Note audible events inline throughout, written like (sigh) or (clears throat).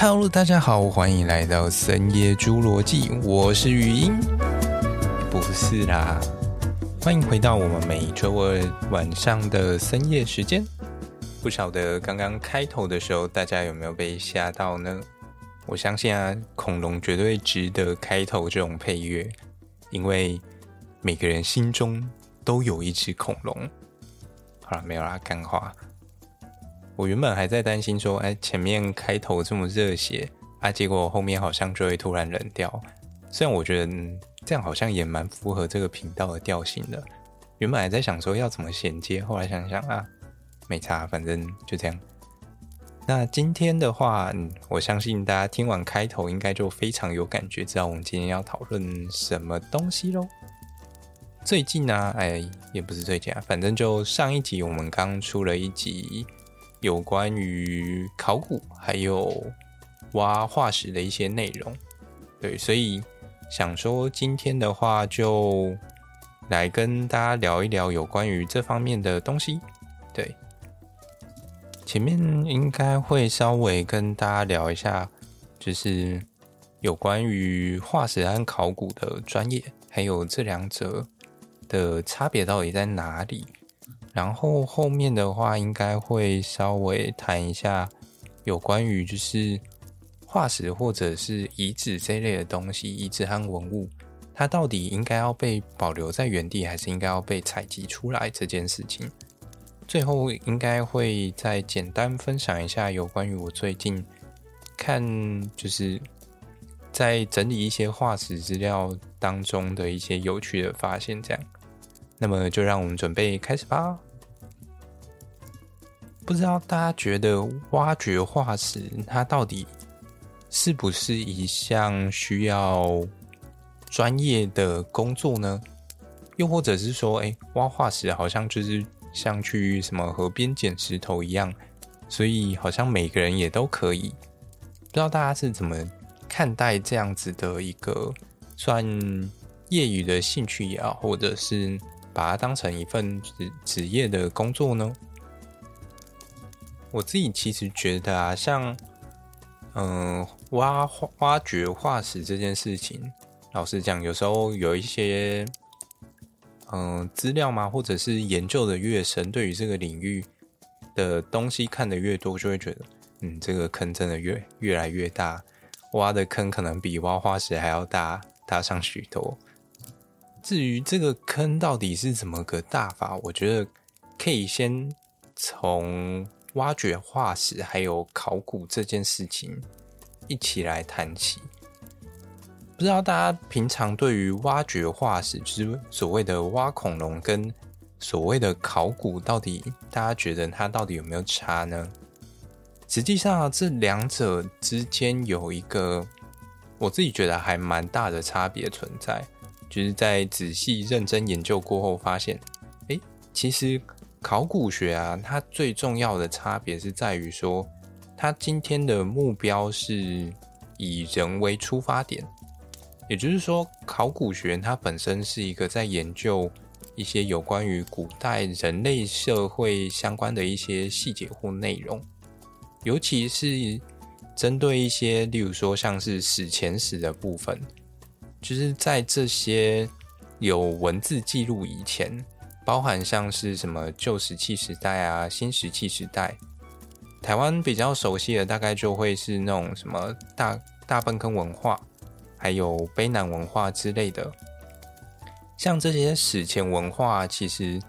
Hello，大家好，欢迎来到深夜侏罗纪，我是语音，不是啦，欢迎回到我们每周二晚上的深夜时间。不晓得刚刚开头的时候，大家有没有被吓到呢？我相信啊，恐龙绝对值得开头这种配乐，因为每个人心中都有一只恐龙。好了，没有啦，干话。我原本还在担心说，哎，前面开头这么热血啊，结果后面好像就会突然冷掉。虽然我觉得、嗯、这样好像也蛮符合这个频道的调性的。原本还在想说要怎么衔接，后来想想啊，没差，反正就这样。那今天的话、嗯，我相信大家听完开头应该就非常有感觉，知道我们今天要讨论什么东西喽。最近呢、啊，哎，也不是最近啊，反正就上一集我们刚出了一集。有关于考古还有挖化石的一些内容，对，所以想说今天的话就来跟大家聊一聊有关于这方面的东西。对，前面应该会稍微跟大家聊一下，就是有关于化石和考古的专业，还有这两者的差别到底在哪里。然后后面的话，应该会稍微谈一下有关于就是化石或者是遗址这类的东西，遗址和文物，它到底应该要被保留在原地，还是应该要被采集出来这件事情。最后应该会再简单分享一下有关于我最近看就是在整理一些化石资料当中的一些有趣的发现，这样。那么就让我们准备开始吧。不知道大家觉得挖掘化石，它到底是不是一项需要专业的工作呢？又或者是说，哎，挖化石好像就是像去什么河边捡石头一样，所以好像每个人也都可以。不知道大家是怎么看待这样子的一个算业余的兴趣也好，或者是把它当成一份职职业的工作呢？我自己其实觉得啊，像嗯、挖挖掘化石这件事情，老实讲，有时候有一些嗯、呃、资料嘛，或者是研究的越深，对于这个领域的东西看得越多，就会觉得嗯，这个坑真的越越来越大，挖的坑可能比挖化石还要大大上许多。至于这个坑到底是怎么个大法，我觉得可以先从。挖掘化石还有考古这件事情，一起来谈起。不知道大家平常对于挖掘化石，就是所谓的挖恐龙，跟所谓的考古，到底大家觉得它到底有没有差呢？实际上，这两者之间有一个我自己觉得还蛮大的差别存在，就是在仔细认真研究过后发现，诶，其实。考古学啊，它最重要的差别是在于说，它今天的目标是以人为出发点，也就是说，考古学它本身是一个在研究一些有关于古代人类社会相关的一些细节或内容，尤其是针对一些，例如说像是史前史的部分，就是在这些有文字记录以前。包含像是什么旧石器时代啊、新石器时代，台湾比较熟悉的大概就会是那种什么大大坌坑文化，还有卑南文化之类的。像这些史前文化，其实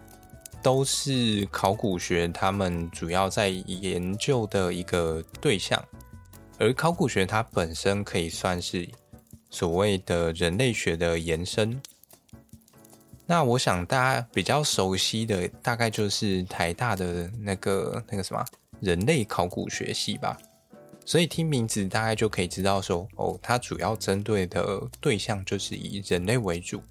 都是考古学他们主要在研究的一个对象，而考古学它本身可以算是所谓的人类学的延伸。那我想大家比较熟悉的大概就是台大的那个那个什么人类考古学系吧，所以听名字大概就可以知道说，哦，它主要针对的对象就是以人类为主，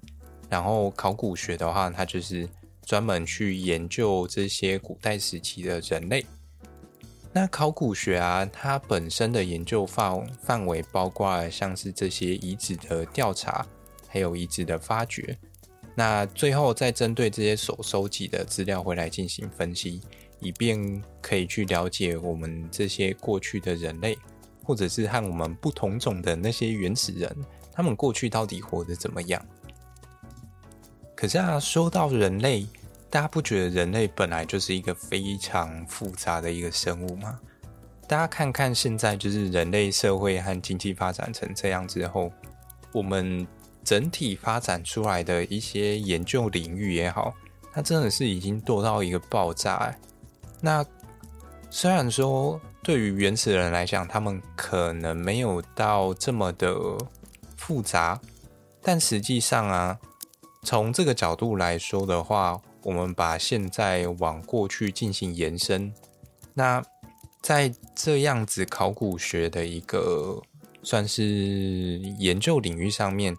然后考古学的话，它就是专门去研究这些古代时期的人类。那考古学啊，它本身的研究范范围包括像是这些遗址的调查，还有遗址的发掘。那最后再针对这些所收集的资料回来进行分析，以便可以去了解我们这些过去的人类，或者是和我们不同种的那些原始人，他们过去到底活得怎么样？可是啊，说到人类，大家不觉得人类本来就是一个非常复杂的一个生物吗？大家看看现在，就是人类社会和经济发展成这样之后，我们整体发展出来的一些研究领域也好，它真的是已经多到一个爆炸。那虽然说对于原始人来讲，他们可能没有到这么的复杂，但实际上啊。从这个角度来说的话，我们把现在往过去进行延伸，那在这样子考古学的一个算是研究领域上面，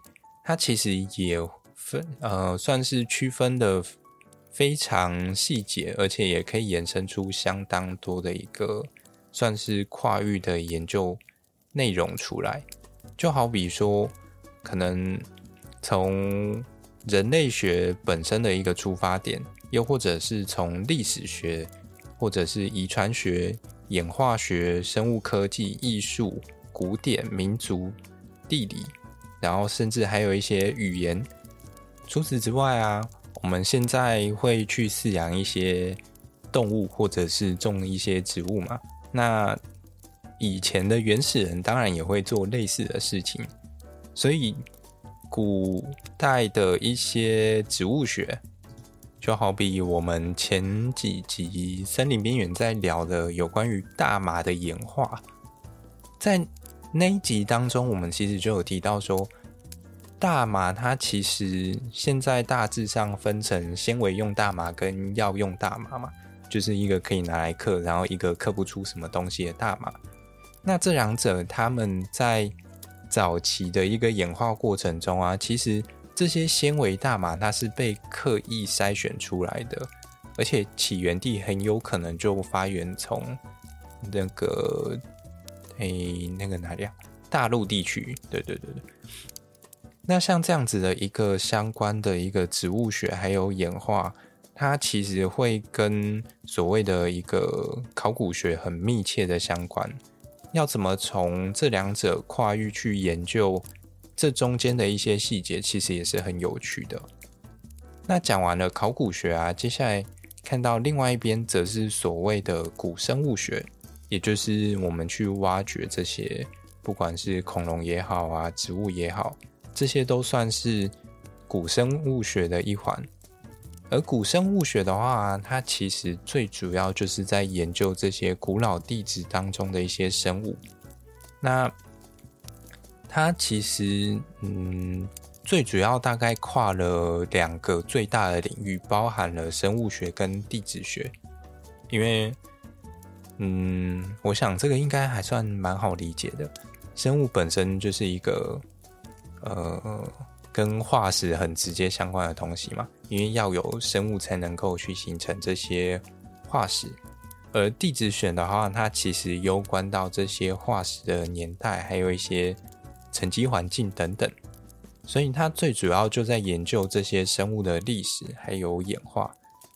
它其实也分呃算是区分的非常细节，而且也可以延伸出相当多的一个算是跨域的研究内容出来。就好比说，可能从人类学本身的一个出发点，又或者是从历史学，或者是遗传学、演化学、生物科技、艺术、古典、民族、地理，然后甚至还有一些语言。除此之外啊，我们现在会去饲养一些动物，或者是种一些植物嘛。那以前的原始人当然也会做类似的事情，所以。古代的一些植物学，就好比我们前几集《森林边缘》在聊的有关于大麻的演化，在那一集当中，我们其实就有提到说，大麻它其实现在大致上分成纤维用大麻跟药用大麻嘛，就是一个可以拿来刻，然后一个刻不出什么东西的大麻。那这两者他们在早期的一个演化过程中啊，其实这些纤维大麻它是被刻意筛选出来的，而且起源地很有可能就发源从那个诶、那个哪里啊？大陆地区。对对对对。那像这样子的一个相关的一个植物学还有演化，它其实会跟所谓的一个考古学很密切的相关。要怎么从这两者跨域去研究这中间的一些细节，其实也是很有趣的。那讲完了考古学啊，接下来看到另外一边，则是所谓的古生物学，也就是我们去挖掘这些，不管是恐龙也好啊，植物也好，这些都算是古生物学的一环。而古生物学的话，它其实最主要就是在研究这些古老地质当中的一些生物。那它其实，嗯，最主要大概跨了两个最大的领域，包含了生物学跟地质学。因为，嗯，我想这个应该还算蛮好理解的。生物本身就是一个，呃。跟化石很直接相关的东西嘛，因为要有生物才能够去形成这些化石。而地质学的话，它其实攸关到这些化石的年代，还有一些沉积环境等等，所以它最主要就在研究这些生物的历史，还有演化，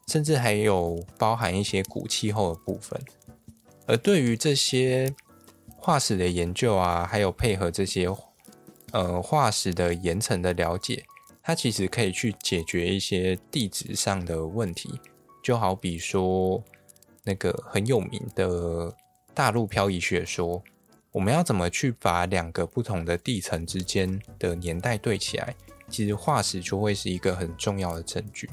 甚至还有包含一些古气候的部分。而对于这些化石的研究啊，还有配合这些。呃，化石的岩层的了解，它其实可以去解决一些地质上的问题，就好比说那个很有名的大陆漂移学说，我们要怎么去把两个不同的地层之间的年代对起来，其实化石就会是一个很重要的证据。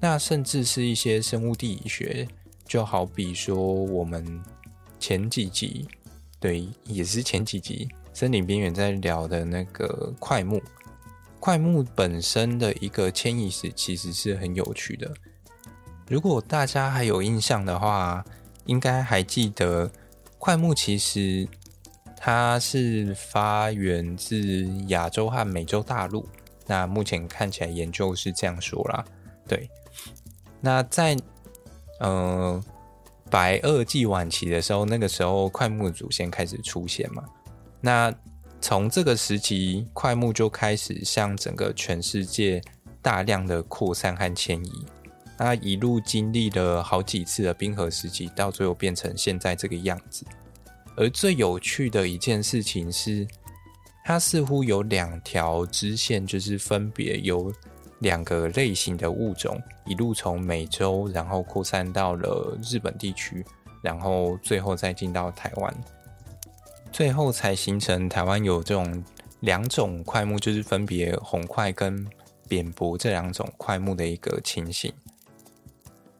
那甚至是一些生物地理学，就好比说我们前几集，对，也是前几集。森林边缘在聊的那个桧木，桧木本身的一个迁移史其实是很有趣的。如果大家还有印象的话，应该还记得桧木其实它是发源自亚洲和美洲大陆。那目前看起来研究是这样说啦，对。那在呃白垩纪晚期的时候，那个时候快木祖先开始出现嘛。那从这个时期，快木就开始向整个全世界大量的扩散和迁移。那一路经历了好几次的冰河时期，到最后变成现在这个样子。而最有趣的一件事情是，它似乎有两条支线，就是分别由两个类型的物种一路从美洲，然后扩散到了日本地区，然后最后再进到台湾，最后才形成台湾有这种两种块木，就是分别红块跟扁柏这两种块木的一个情形。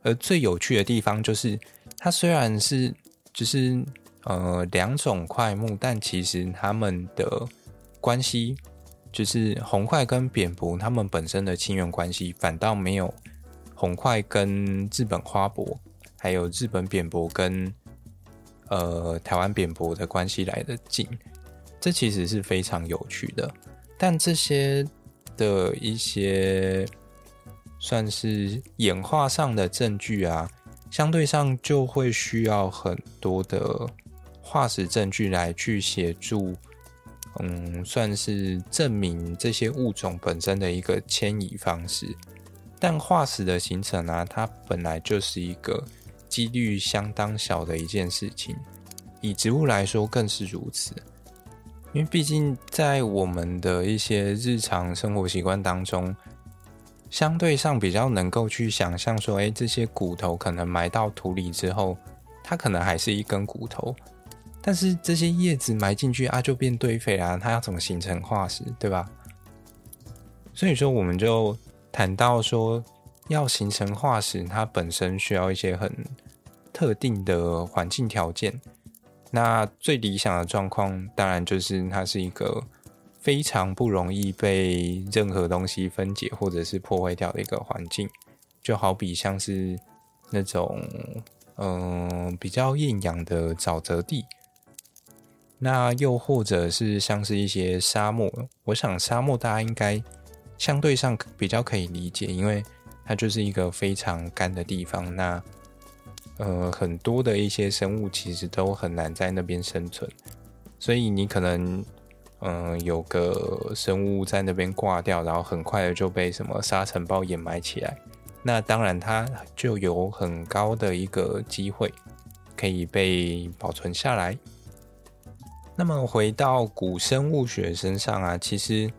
而最有趣的地方就是，它虽然是就是。呃，两种块木，但其实它们的关系，就是红桧跟扁柏，它们本身的亲缘关系，反倒没有红桧跟日本花博，还有日本扁柏跟呃台湾扁柏的关系来得近。这其实是非常有趣的。但这些的一些算是演化上的证据啊，相对上就会需要很多的。化石证据来去协助，嗯，算是证明这些物种本身的一个迁移方式。但化石的形成啊，它本来就是一个几率相当小的一件事情。以植物来说更是如此，因为毕竟在我们的一些日常生活习惯当中，相对上比较能够去想象说，哎，这些骨头可能埋到土里之后，它可能还是一根骨头。但是这些叶子埋进去啊，就变堆肥啦。它要怎么形成化石，对吧？所以说，我们就谈到说，要形成化石，它本身需要一些很特定的环境条件。那最理想的状况，当然就是它是一个非常不容易被任何东西分解或者是破坏掉的一个环境。就好比像是那种嗯、比较厌氧的沼泽地。那又或者是像是一些沙漠，我想沙漠大家应该相对上比较可以理解，因为它就是一个非常干的地方。那呃，很多的一些生物其实都很难在那边生存，所以你可能嗯、有个生物在那边挂掉，然后很快的就被什么沙尘暴掩埋起来。那当然它就有很高的一个机会可以被保存下来。那么回到古生物学身上啊，其实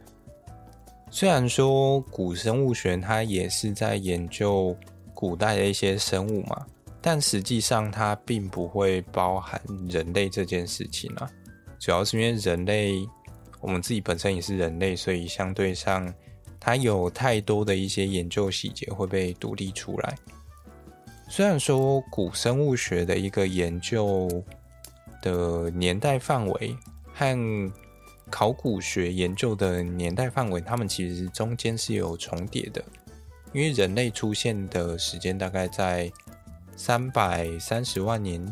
虽然说古生物学它也是在研究古代的一些生物嘛，但实际上它并不会包含人类这件事情啊。主要是因为人类，我们自己本身也是人类，所以相对上它有太多的一些研究细节会被独立出来。虽然说古生物学的一个研究。的年代范围和考古学研究的年代范围，它们其实中间是有重叠的，因为人类出现的时间大概在三百三十万年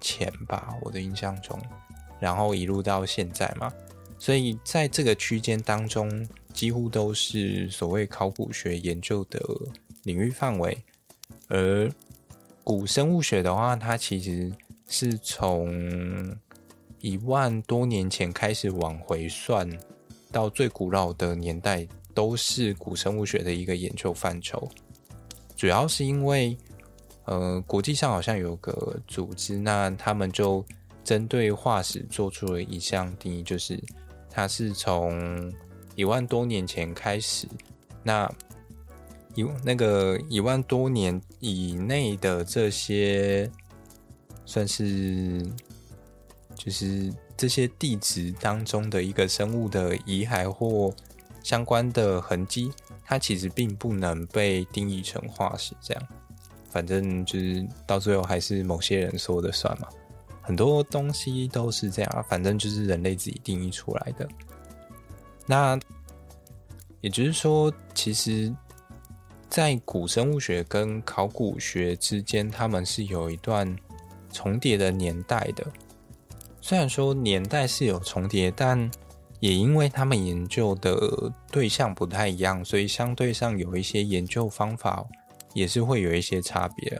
前吧，我的印象中，然后一路到现在嘛，所以在这个区间当中，几乎都是所谓考古学研究的领域范围，而古生物学的话，它其实。是从一万多年前开始往回算，到最古老的年代，都是古生物学的一个研究范畴。主要是因为，呃，国际上好像有个组织，那他们就针对化石做出了一项定义，就是它是从一万多年前开始，那一那个一万多年以内的这些。算是就是这些地质当中的一个生物的遗骸或相关的痕迹，它其实并不能被定义成化石。这样，反正就是到最后还是某些人说的算嘛。很多东西都是这样，反正就是人类自己定义出来的。那也就是说，其实，在古生物学跟考古学之间，他们是有一段。重叠的年代的，虽然说年代是有重叠，但也因为他们研究的对象不太一样，所以相对上有一些研究方法也是会有一些差别。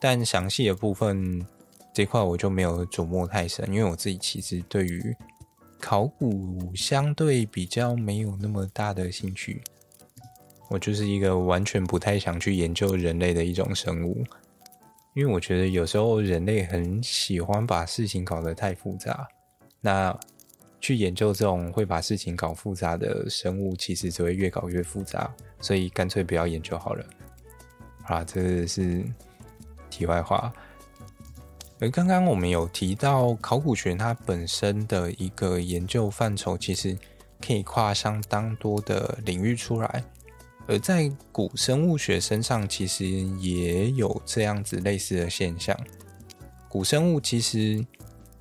但详细的部分这块我就没有琢磨太深，因为我自己其实对于考古相对比较没有那么大的兴趣，我就是一个完全不太想去研究人类的一种生物。因为我觉得有时候人类很喜欢把事情搞得太复杂，那去研究这种会把事情搞复杂的生物，其实只会越搞越复杂，所以干脆不要研究好了。啊，这是题外话。而刚刚我们有提到，考古学它本身的一个研究范畴，其实可以跨相当多的领域出来。而在古生物学身上，其实也有这样子类似的现象。古生物其实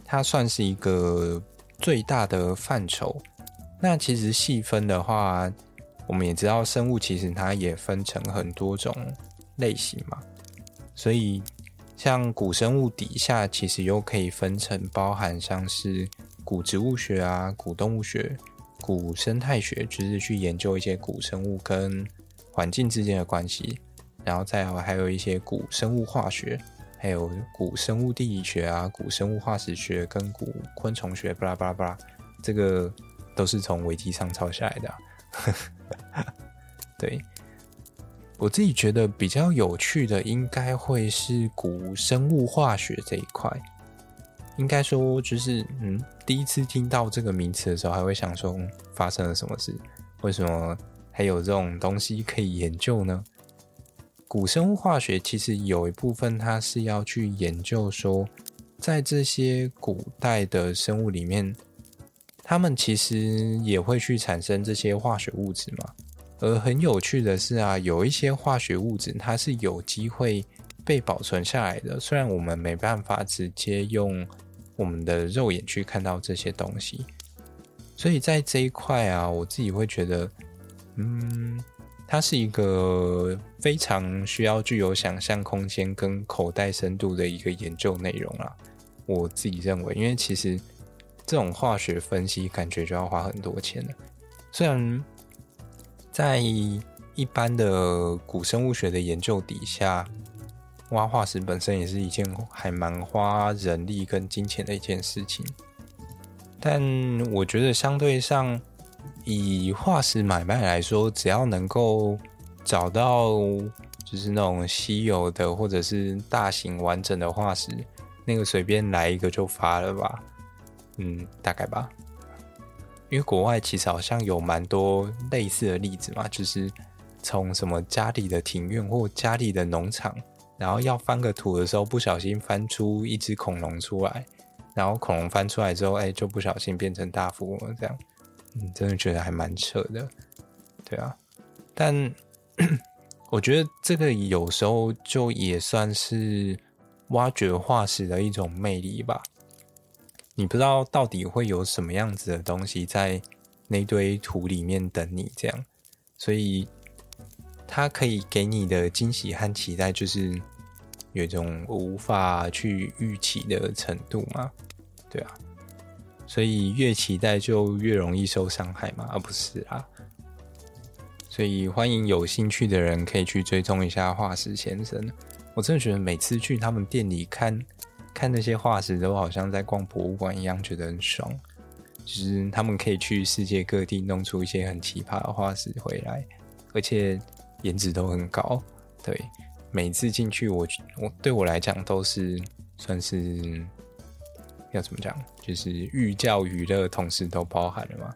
它算是一个最大的范畴。那其实细分的话，我们也知道，生物其实它也分成很多种类型嘛。所以，像古生物底下，其实又可以分成包含像是古植物学啊、古动物学。古生态学就是去研究一些古生物跟环境之间的关系，然后再还有一些古生物化学，还有古生物地理学啊、古生物化石学跟古昆虫学，巴拉巴拉巴拉，这个都是从维基上抄下来的啊。(laughs) 对，我自己觉得比较有趣的，应该会是古生物化学这一块。应该说，就是嗯，第一次听到这个名词的时候，还会想说发生了什么事？为什么还有这种东西可以研究呢？古生物化学其实有一部分，它是要去研究说，在这些古代的生物里面，它们其实也会去产生这些化学物质嘛。而很有趣的是啊，有一些化学物质，它是有机会被保存下来的，虽然我们没办法直接用。我们的肉眼去看到这些东西，所以在这一块啊，我自己会觉得，嗯，它是一个非常需要具有想象空间跟口袋深度的一个研究内容啦。我自己认为，因为其实这种化学分析感觉就要花很多钱了。虽然在一般的古生物学的研究底下。挖化石本身也是一件还蛮花人力跟金钱的一件事情，但我觉得相对上，以化石买卖来说，只要能够找到就是那种稀有的或者是大型完整的化石，那个随便来一个就发了吧，嗯，大概吧。因为国外其实好像有蛮多类似的例子嘛，就是从什么家里的庭院或家里的农场。然后要翻个土的时候，不小心翻出一只恐龙出来，然后恐龙翻出来之后，哎，就不小心变成大富翁。这样，嗯，真的觉得还蛮扯的，对啊。但 (clears throat) 我觉得这个有时候就也算是挖掘化石的一种魅力吧。你不知道到底会有什么样子的东西在那堆土里面等你，这样，所以。它可以给你的惊喜和期待，就是有一种无法去预期的程度嘛，对啊，所以越期待就越容易受伤害嘛，而不是啊。所以欢迎有兴趣的人可以去追踪一下化石先生。我真的觉得每次去他们店里看看那些化石，都好像在逛博物馆一样，觉得很爽。就是他们可以去世界各地弄出一些很奇葩的化石回来，而且。颜值都很高，对，每次进去我我对我来讲都是算是要怎么讲，就是寓教于乐，同时都包含了嘛。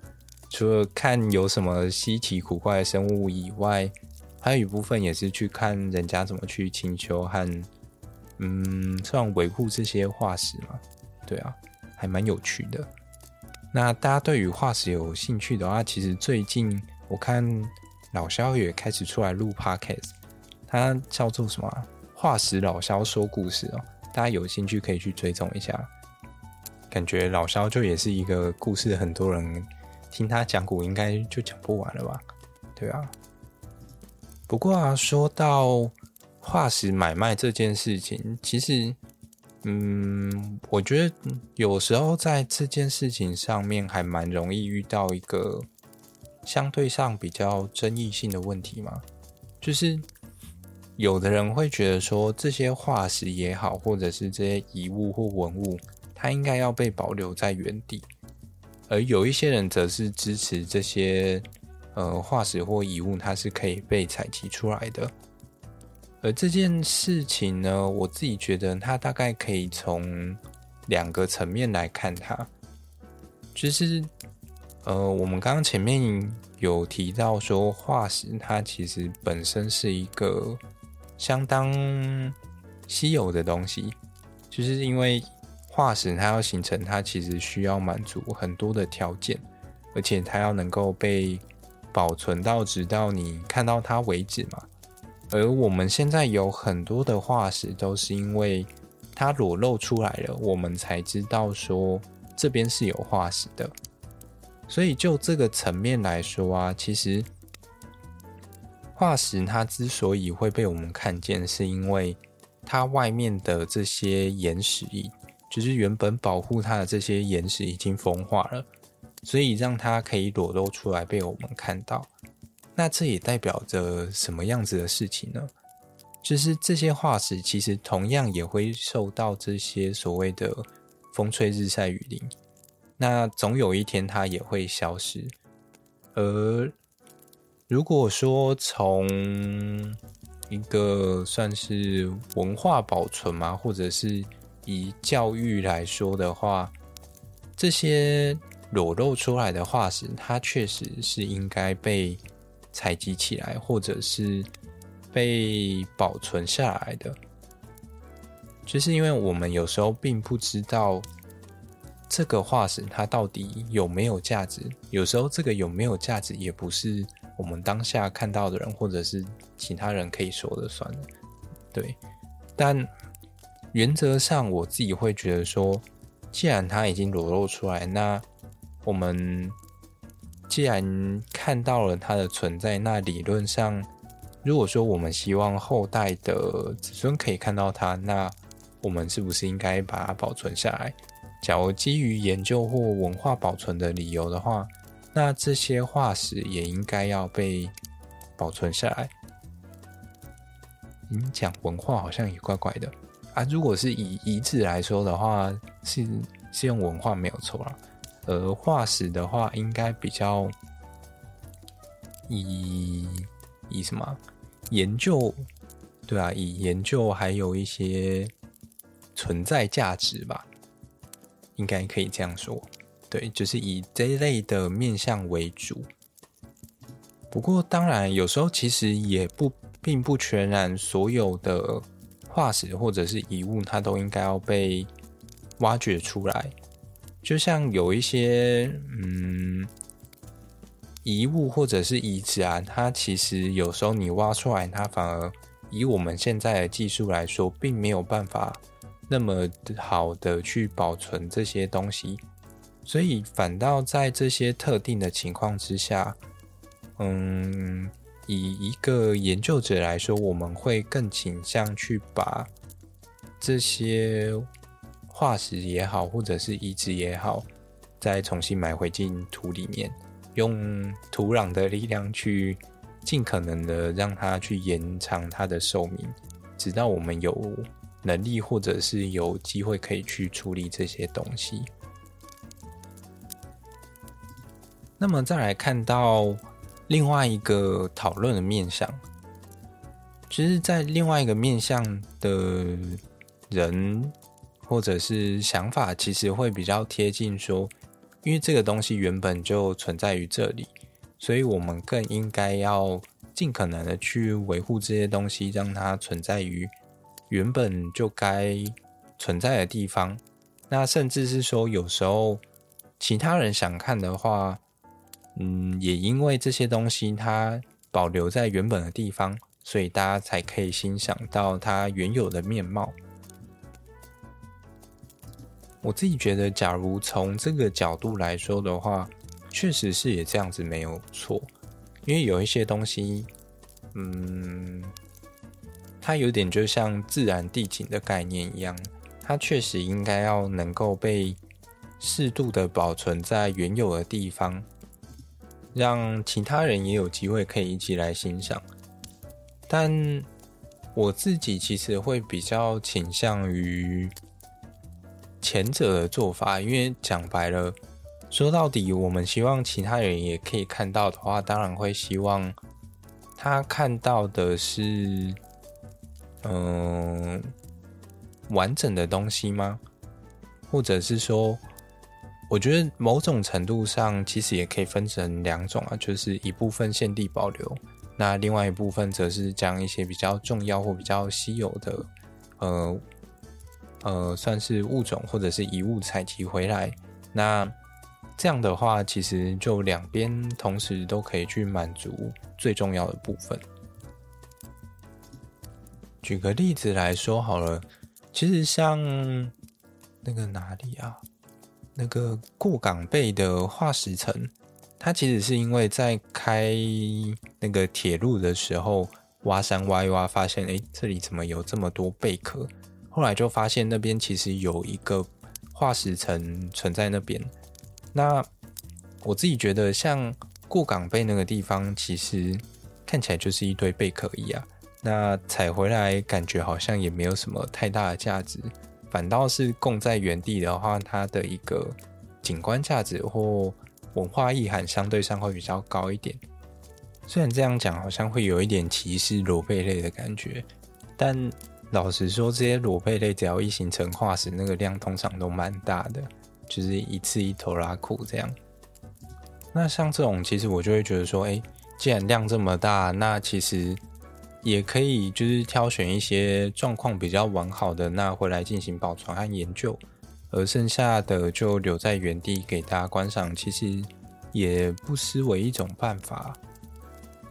除了看有什么稀奇古怪的生物以外，还有一部分也是去看人家怎么去请求和嗯，算维护这些化石嘛。对啊，还蛮有趣的。那大家对于化石有兴趣的话，其实最近我看。老萧也开始出来录 podcast，他叫做什么？化石老萧说故事哦，大家有兴趣可以去追踪一下。感觉老萧就也是一个故事，很多人听他讲古应该就讲不完了吧？对啊。不过啊，说到化石买卖这件事情，其实，嗯，我觉得有时候在这件事情上面还蛮容易遇到一个。相对上比较争议性的问题嘛，就是有的人会觉得说，这些化石也好，或者是这些遗物或文物，它应该要被保留在原地；而有一些人则是支持这些呃化石或遗物，它是可以被采集出来的。而这件事情呢，我自己觉得它大概可以从两个层面来看它，就是呃，我们刚刚前面有提到说，化石它其实本身是一个相当稀有的东西，就是因为化石它要形成，它其实需要满足很多的条件，而且它要能够被保存到直到你看到它为止嘛。而我们现在有很多的化石，都是因为它裸露出来了，我们才知道说这边是有化石的。所以就这个层面来说啊，其实化石它之所以会被我们看见，是因为它外面的这些岩石，就是原本保护它的这些岩石已经风化了，所以让它可以裸露出来被我们看到。那这也代表着什么样子的事情呢？就是这些化石其实同样也会受到这些所谓的风吹日晒雨淋，那总有一天它也会消失。而如果说从一个算是文化保存嘛，或者是以教育来说的话，这些裸露出来的化石，它确实是应该被。采集起来，或者是被保存下来的，就是因为我们有时候并不知道这个化石它到底有没有价值。有时候这个有没有价值，也不是我们当下看到的人或者是其他人可以说了算的。对，但原则上我自己会觉得说，既然它已经裸露出来，那我们。既然看到了它的存在，那理论上，如果说我们希望后代的子孙可以看到它，那我们是不是应该把它保存下来？假如基于研究或文化保存的理由的话，那这些化石也应该要被保存下来。你讲文化好像也怪怪的啊！如果是以遗址来说的话，是是用文化没有错啦。而化石的话，应该比较以以什么研究？对啊，以研究还有一些存在价值吧，应该可以这样说。对，就是以这一类的面向为主。不过，当然有时候其实也不并不全然所有的化石或者是遗物，它都应该要被挖掘出来。就像有一些嗯遗物或者是遗址啊，它其实有时候你挖出来，它反而以我们现在的技术来说，并没有办法那么好的去保存这些东西，所以反倒在这些特定的情况之下，嗯，以一个研究者来说，我们会更倾向去把这些。化石也好，或者是遗址也好，再重新埋回进土里面，用土壤的力量去尽可能的让它去延长它的寿命，直到我们有能力或者是有机会可以去处理这些东西。那么再来看到另外一个讨论的面向，其实，在另外一个面向的人。或者是想法，其实会比较贴近说，因为这个东西原本就存在于这里，所以我们更应该要尽可能的去维护这些东西，让它存在于原本就该存在的地方。那甚至是说，有时候其他人想看的话，嗯，也因为这些东西它保留在原本的地方，所以大家才可以欣赏到它原有的面貌。我自己觉得，假如从这个角度来说的话，确实是也这样子没有错。因为有一些东西，嗯，它有点就像自然地景的概念一样，它确实应该要能够被适度的保存在原有的地方，让其他人也有机会可以一起来欣赏。但我自己其实会比较倾向于。前者的做法，因为讲白了，说到底，我们希望其他人也可以看到的话，当然会希望他看到的是嗯、完整的东西吗？或者是说，我觉得某种程度上其实也可以分成两种啊，就是一部分现地保留，那另外一部分则是将一些比较重要或比较稀有的，呃呃，算是物种或者是遗物采集回来。那这样的话，其实就两边同时都可以去满足最重要的部分。举个例子来说好了，其实像那个哪里啊？那个过港贝的化石层，它其实是因为在开那个铁路的时候挖山挖一挖，发现哎，这里怎么有这么多贝壳？后来就发现那边其实有一个化石层存在那边。那我自己觉得，像过港贝那个地方，其实看起来就是一堆贝壳一样。那采回来感觉好像也没有什么太大的价值。反倒是供在原地的话，它的一个景观价值或文化意涵相对上会比较高一点。虽然这样讲好像会有一点歧视裸贝类的感觉，但老实说，这些裸贝类只要一形成化石，那个量通常都蛮大的，就是一次一拖拉库这样。那像这种，其实我就会觉得说，哎，既然量这么大，那其实。也可以就是挑选一些状况比较完好的，那回来进行保存和研究，而剩下的就留在原地给大家观赏，其实也不失为一种办法。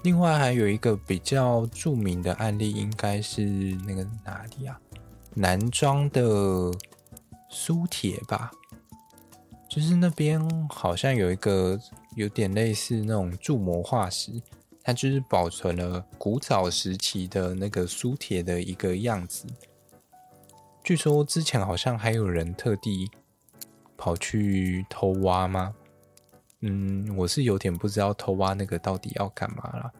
另外还有一个比较著名的案例，应该是那个哪里啊？南庄的苏铁吧，就是那边好像有一个有点类似那种铸模化石。它就是保存了古早时期的那个苏铁的一个样子。据说之前好像还有人特地跑去偷挖吗？嗯，我是有点不知道偷挖那个到底要干嘛啦。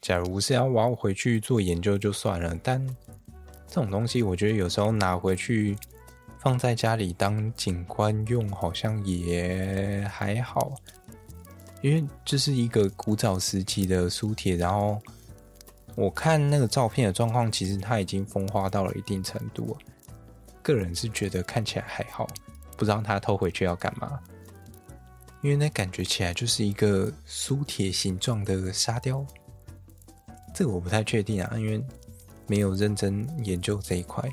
假如是要挖回去做研究就算了，但这种东西我觉得有时候拿回去放在家里当景观用，好像也还好。因为这是一个古早时期的书帖，然后我看那个照片的状况，其实它已经风化到了一定程度。个人是觉得看起来还好，不知道他偷回去要干嘛。因为那感觉起来就是一个苏铁形状的沙雕，这个我不太确定啊，因为没有认真研究这一块。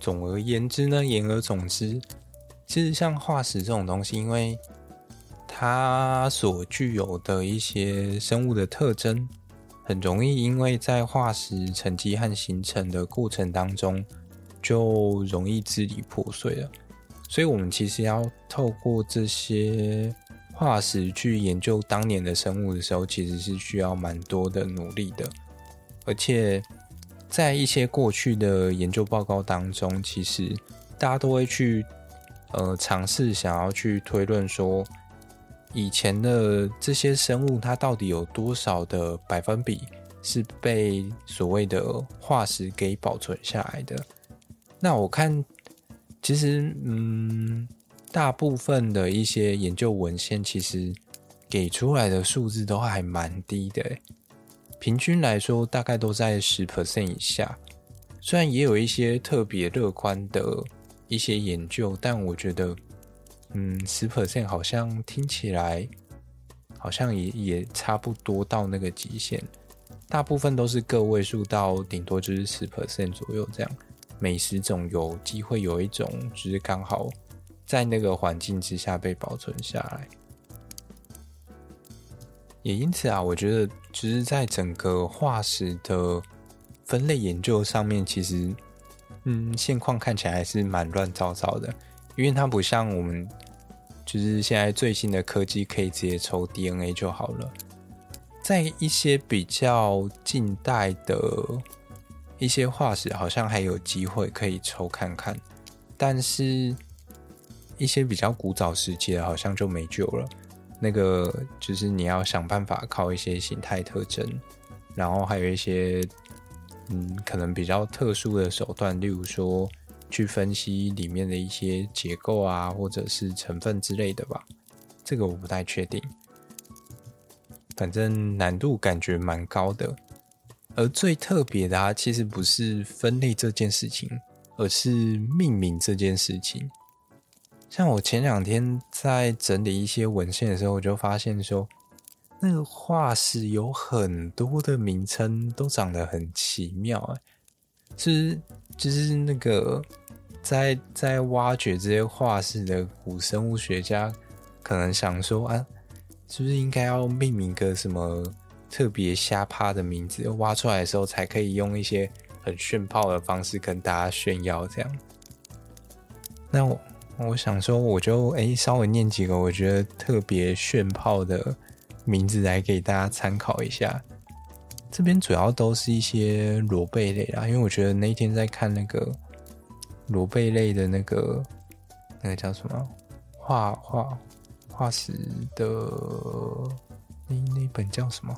总而言之呢，言而总之，其实像化石这种东西，因为它所具有的一些生物的特征，很容易因为在化石沉积和形成的过程当中，就容易支离破碎了。所以，我们其实要透过这些化石去研究当年的生物的时候，其实是需要蛮多的努力的。而且，在一些过去的研究报告当中，其实大家都会去呃尝试想要去推论说。以前的这些生物，它到底有多少的百分比是被所谓的化石给保存下来的？那我看，其实，嗯，大部分的一些研究文献，其实给出来的数字都还蛮低的，平均来说大概都在十 percent 以下。虽然也有一些特别乐观的一些研究，但我觉得。嗯，十 percent 好像听起来好像也也差不多到那个极限，大部分都是个位数到顶多就是十 percent 左右这样。每十种有机会有一种就是刚好在那个环境之下被保存下来，也因此啊，我觉得就是在整个化石的分类研究上面，其实嗯现况看起来还是蛮乱糟糟的，因为它不像我们。就是现在最新的科技可以直接抽 DNA 就好了，在一些比较近代的一些化石，好像还有机会可以抽看看，但是一些比较古早时期的，好像就没救了。那个就是你要想办法靠一些形态特征，然后还有一些嗯，可能比较特殊的手段，例如说。去分析里面的一些结构啊，或者是成分之类的吧，这个我不太确定。反正难度感觉蛮高的。而最特别的啊，其实不是分类这件事情，而是命名这件事情。像我前两天在整理一些文献的时候，我就发现说，那个化石有很多的名称都长得很奇妙，哎，就是就是那个在在挖掘这些化石的古生物学家，可能想说啊，是不是应该要命名个什么特别瞎趴的名字，挖出来的时候才可以用一些很炫炮的方式跟大家炫耀这样。那我。我想说，我就哎、稍微念几个我觉得特别炫炮的名字来给大家参考一下。这边主要都是一些螺贝类啦，因为我觉得那一天在看那个螺贝类的那个那个叫什么化化化石的那那本叫什么？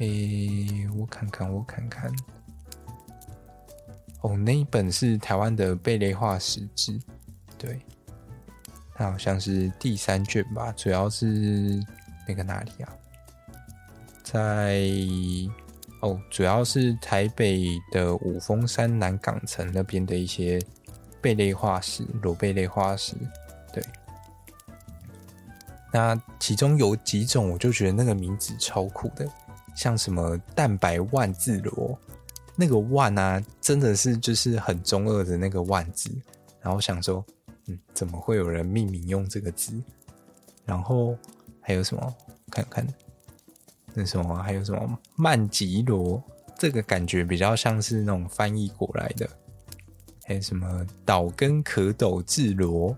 诶、我看看，我看看。哦，那一本是台湾的贝类化石志。对，它好像是第三卷吧，主要是那个哪里啊？在哦，主要是台北的五峰山南港城那边的一些贝类化石，裸贝类化石。对，那其中有几种，我就觉得那个名字超酷的，像什么蛋白万字螺，那个万啊，真的是就是很中二的那个万字，然后想说。嗯，怎么会有人命名用这个字？然后还有什么？看看那什么？还有什么曼吉罗？这个感觉比较像是那种翻译过来的。还有什么岛根可斗智罗？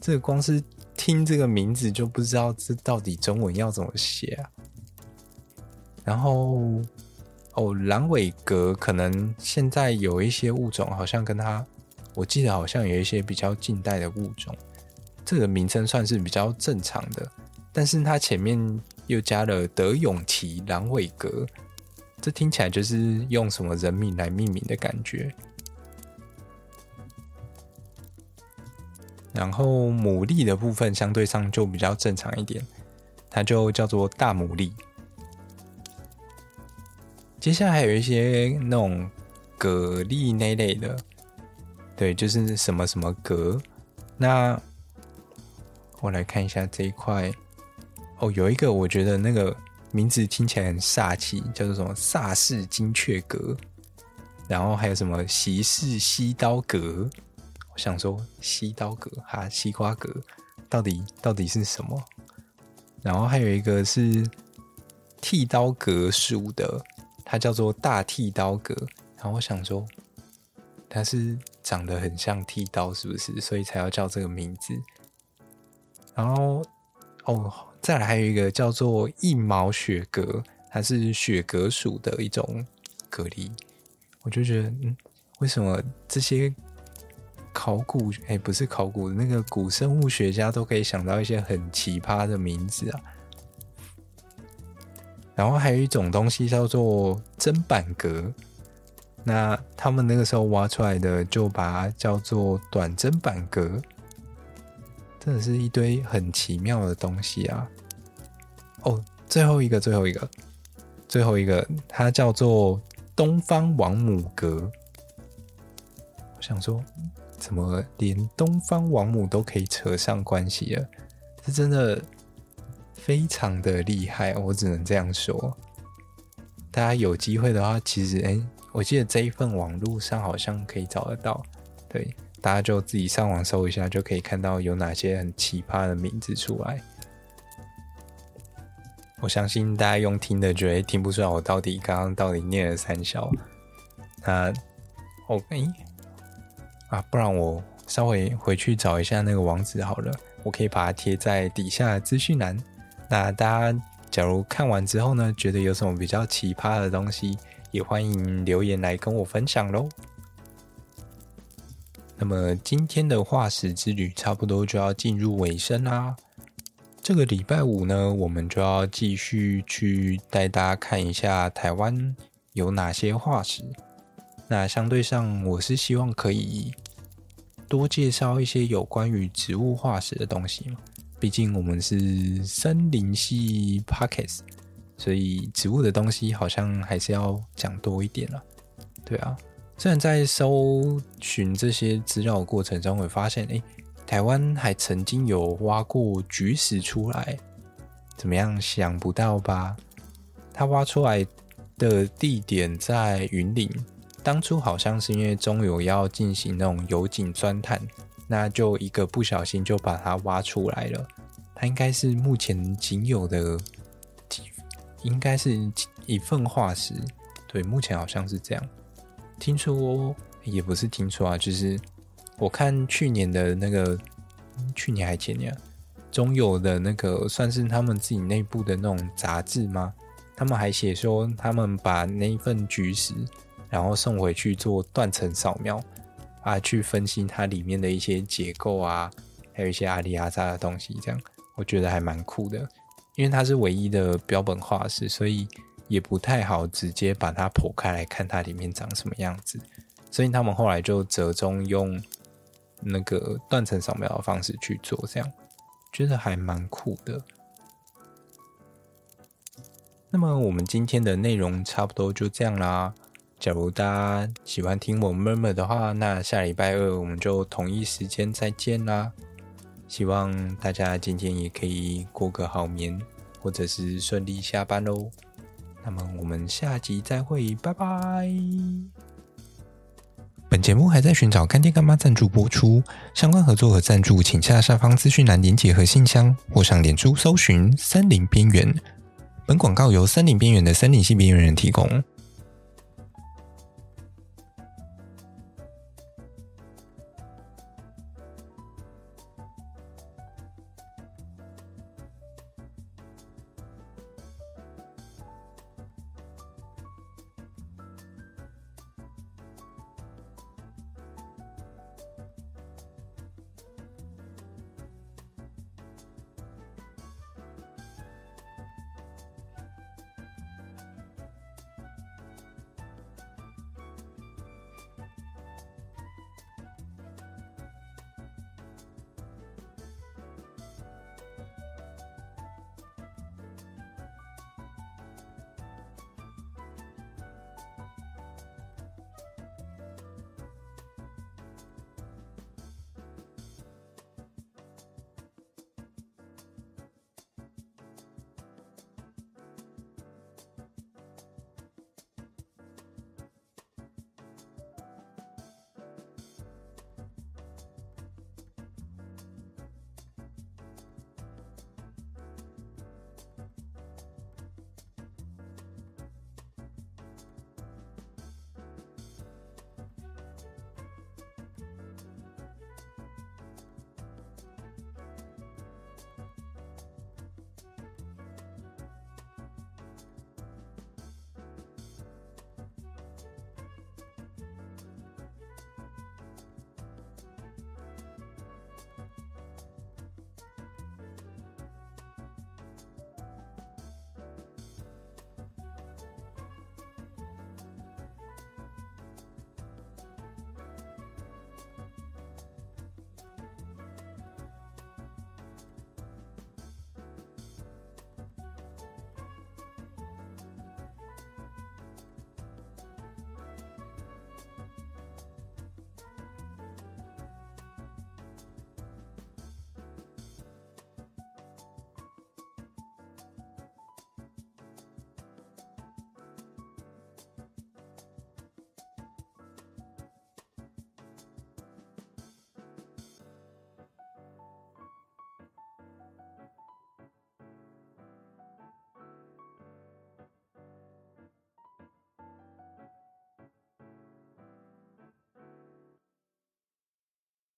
这个光是听这个名字就不知道这到底中文要怎么写啊。然后哦，蓝尾蛤可能现在有一些物种好像跟它。我记得好像有一些比较近代的物种，这个名称算是比较正常的，但是它前面又加了德永崎蓝尾蛤，这听起来就是用什么人名来命名的感觉。然后牡蛎的部分相对上就比较正常一点，它就叫做大牡蛎。接下来还有一些那种蛤蜊那类的。对，就是什么什么蛤。那我来看一下这一块。哦，有一个我觉得那个名字听起来很煞气，叫做什么“萨氏金雀阁”。然后还有什么“席氏西刀阁”。我想说西刀阁哈，西瓜蛤到底到底是什么？然后还有一个是剃刀蛤属的，它叫做大剃刀蛤。然后我想说。它是长得很像剃刀，是不是？所以才要叫这个名字。然后，哦，再来还有一个叫做硬毛雪蛤，它是雪蛤属的一种蛤蜊。我就觉得，嗯，为什么这些考古，哎，不是考古，那个古生物学家都可以想到一些很奇葩的名字啊？然后还有一种东西叫做砧板蛤。那他们那个时候挖出来的，就把它叫做短砧板蛤，真的是一堆很奇妙的东西啊！哦，最后一个，最后一个，最后一个，它叫做东方王母阁。我想说，怎么连东方王母都可以扯上关系了？这真的非常的厉害，我只能这样说。大家有机会的话，其实哎。我记得这一份网络上好像可以找得到，对，大家就自己上网搜一下，就可以看到有哪些很奇葩的名字出来。我相信大家用听的觉得听不出来我到底刚刚到底念了三小。那哦哎啊，不然我稍微回去找一下那个网址好了，我可以把它贴在底下的资讯栏。那大家假如看完之后呢，觉得有什么比较奇葩的东西，也欢迎留言来跟我分享喽。那么今天的化石之旅差不多就要进入尾声啦。这个礼拜五呢，我们就要继续去带大家看一下台湾有哪些化石。那相对上，我是希望可以多介绍一些有关于植物化石的东西嘛。毕竟我们是森林系 p o c k e t。所以植物的东西好像还是要讲多一点了。对啊，虽然在搜寻这些资料的过程中，会发现，哎，台湾还曾经有挖过菊石出来，怎么样？想不到吧？它挖出来的地点在云林，当初好像是因为中油要进行那种油井钻探，那就一个不小心就把它挖出来了。它应该是目前仅有的，应该是一份化石。对，目前好像是这样。听说也不是听说啊，就是我看去年的那个，去年还前年，中油的那个算是他们自己内部的那种杂志吗？他们还写说，他们把那一份菊石，然后送回去做断层扫描啊，去分析它里面的一些结构啊，还有一些阿里阿扎的东西，这样。我觉得还蛮酷的，因为它是唯一的标本化石，所以也不太好直接把它剖开来看它里面长什么样子。所以他们后来就折中用那个断层扫描的方式去做，这样觉得还蛮酷的。那么我们今天的内容差不多就这样啦。假如大家喜欢听我 murmur 的话，那下礼拜二我们就同一时间再见啦。希望大家今天也可以过个好眠，或者是顺利下班喽。那么我们下集再会，拜拜。本节目还在寻找干爹干妈赞助播出，相关合作和赞助，请下下方资讯栏连结和信箱，或上脸书搜寻“森林边缘”。本广告由森林边缘的森林系边缘人提供。